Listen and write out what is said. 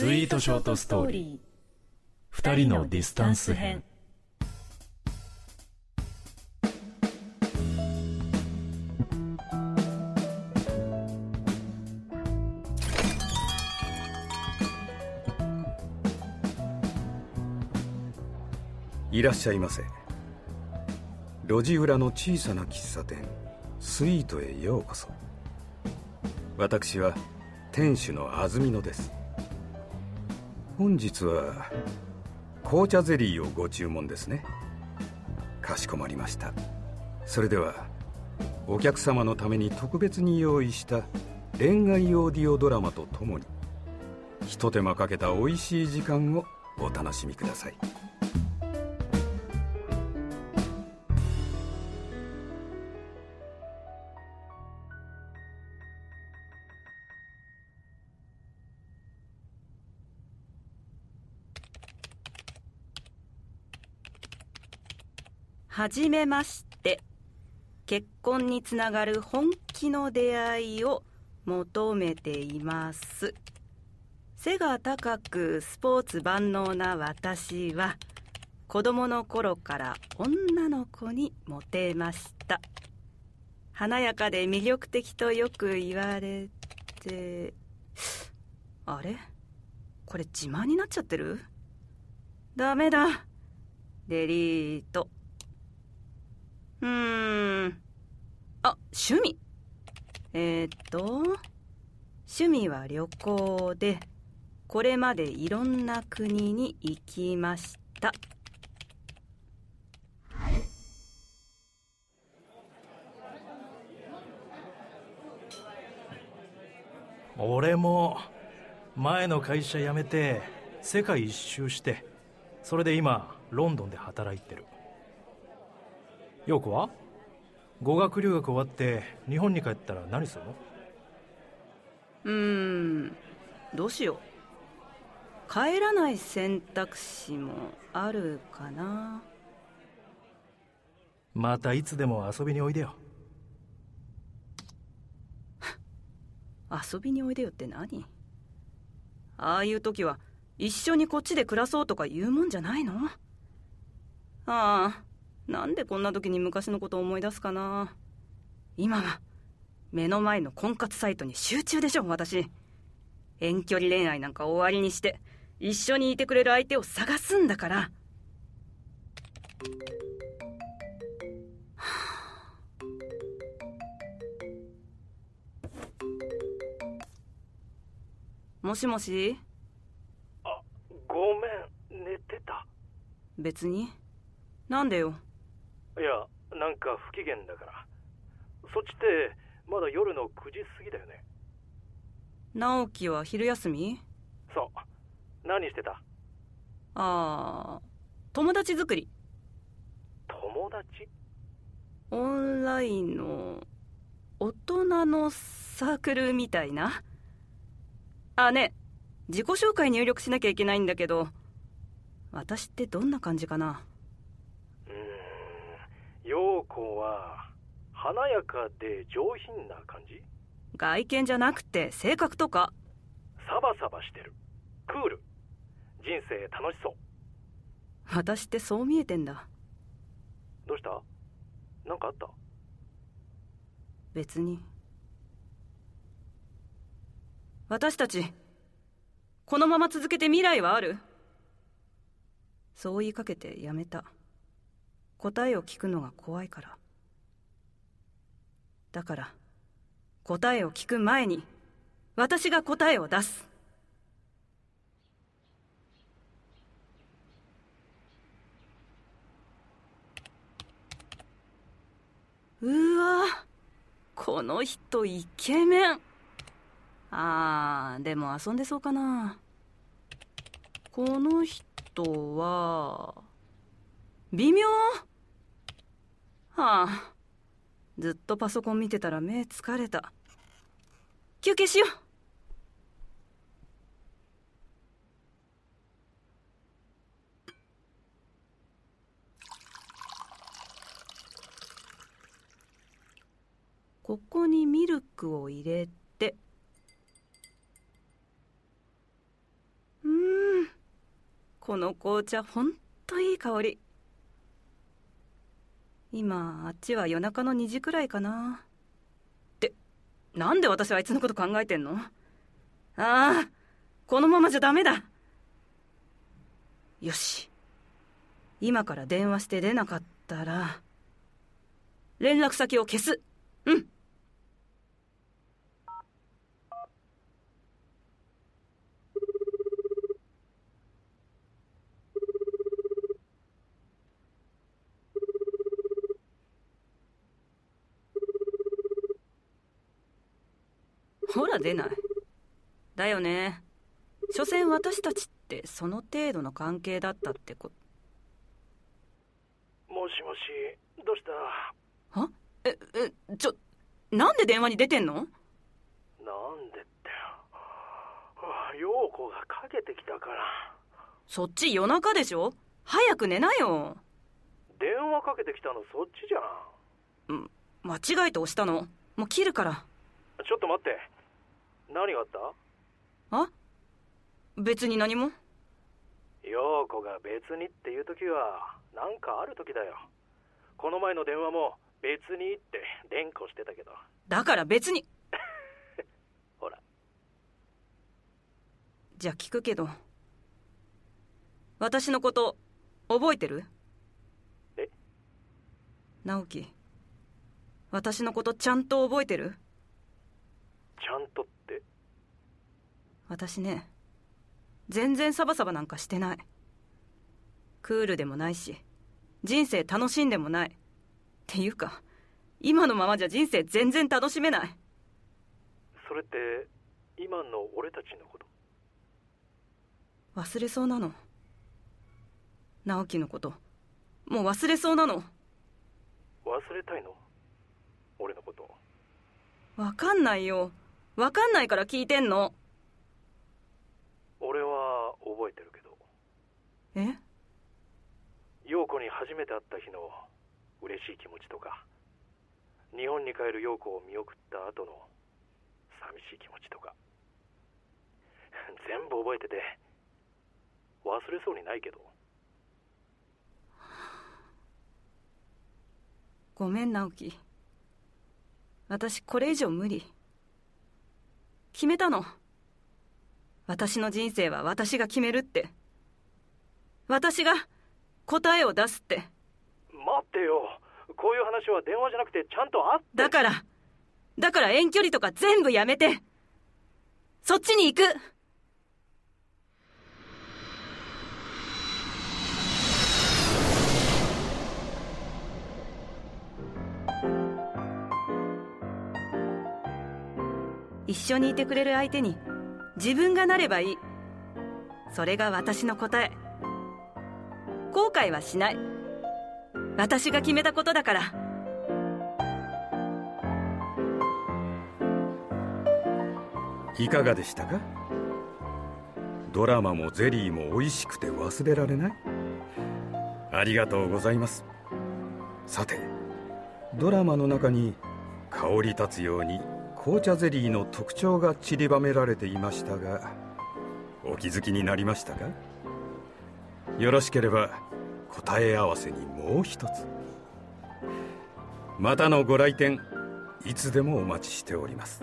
スイートショートストーリー。二人のディスタンス編。いらっしゃいませ。路地裏の小さな喫茶店スイートへようこそ。私は店主の安曇野です。本日は紅茶ゼリーをご注文ですね。かしこまりました。それではお客様のために特別に用意した恋愛オーディオドラマとともにひと手間かけた美味しい時間をお楽しみください。はじめまして。結婚につながる本気の出会いを求めています。背が高くスポーツ万能な私は子供の頃から女の子にモテました。華やかで魅力的とよく言われてあれ？これ自慢になっちゃってる？ダメだ。デリート。うーん。あ、趣味。えー、っと、趣味は旅行で、これまでいろんな国に行きました。俺も前の会社辞めて世界一周してそれで今ロンドンで働いてる陽子は？語学留学終わって日本に帰ったら何するの？うーんどうしよう。帰らない選択肢もあるかな。またいつでも遊びにおいでよ。遊びにおいでよって何？ああいう時は一緒にこっちで暮らそうとか言うもんじゃないの？ああなんでこんな時に昔のことを思い出すかな。今は目の前の婚活サイトに集中でしょ私。遠距離恋愛なんか終わりにして一緒にいてくれる相手を探すんだから。もしもし？あごめん。寝てた。別に。なんでよいやなんか不機嫌だから。そっちってまだ夜の9時過ぎだよね。直樹は昼休み？そう。何してた？ああ友達作り。友達？オンラインの大人のサークルみたいな？あね自己紹介入力しなきゃいけないんだけど私ってどんな感じかな？陽子は華やかで上品な感じ？外見じゃなくて性格とか？サバサバしてる。クール。人生楽しそう。私ってそう見えてんだ。どうした？何かあった？別に。私たちこのまま続けて未来はある？そう言いかけてやめた答えを聞くのが怖いから。だから答えを聞く前に私が答えを出す。うわこの人イケメン。あーでも遊んでそうかな。この人は微妙。はあ。ずっとパソコン見てたら目疲れた。休憩しよう。ここにミルクを入れて。うん。この紅茶ほんといい香り。今あっちは夜中の2時くらいかな。ってなんで私はあいつのこと考えてんの？ああこのままじゃダメだ。よし。今から電話して出なかったら連絡先を消す。うん。ほら出ない。だよね。所詮私たちってその程度の関係だったってこもしもしどうした？は？ええちょなんで電話に出てんの？なんでって陽子がかけてきたから。そっち夜中でしょ？早く寝なよ。電話かけてきたのそっちじゃん間違えて押したの。もう切るから。ちょっと待って何があった？あ？別に何も？陽子が別にっていう時はなんかある時だよ。この前の電話も別にって連呼してたけど。だから別に。ほら。じゃあ聞くけど私のこと覚えてる？え？直樹私のことちゃんと覚えてる？ちゃんとって？私ね全然サバサバなんかしてない。クールでもないし人生楽しんでもない。っていうか今のままじゃ人生全然楽しめない。それって今の俺たちのこと？忘れそうなの。直樹のこと。もう忘れそうなの。忘れたいの？俺のことわかんないよ。わかんないから聞いてんの覚えてるけど。え？陽子に初めて会った日の嬉しい気持ちとか日本に帰る陽子を見送った後の寂しい気持ちとか。全部覚えてて忘れそうにないけど。ごめん直樹。私これ以上無理。決めたの私の人生は私が決めるって。私が答えを出すって。待ってよ。こういう話は電話じゃなくてちゃんと会って。だからだから遠距離とか全部やめて。そっちに行く。一緒にいてくれる相手に自分がなればいい。それが私の答え。後悔はしない。私が決めたことだから。いかがでしたか？ドラマもゼリーも美味しくて忘れられない？ありがとうございます。さてドラマの中に香り立つように紅茶ゼリーの特徴が散りばめられていましたがお気づきになりましたか？よろしければ答え合わせにもう一つ。またのご来店いつでもお待ちしております。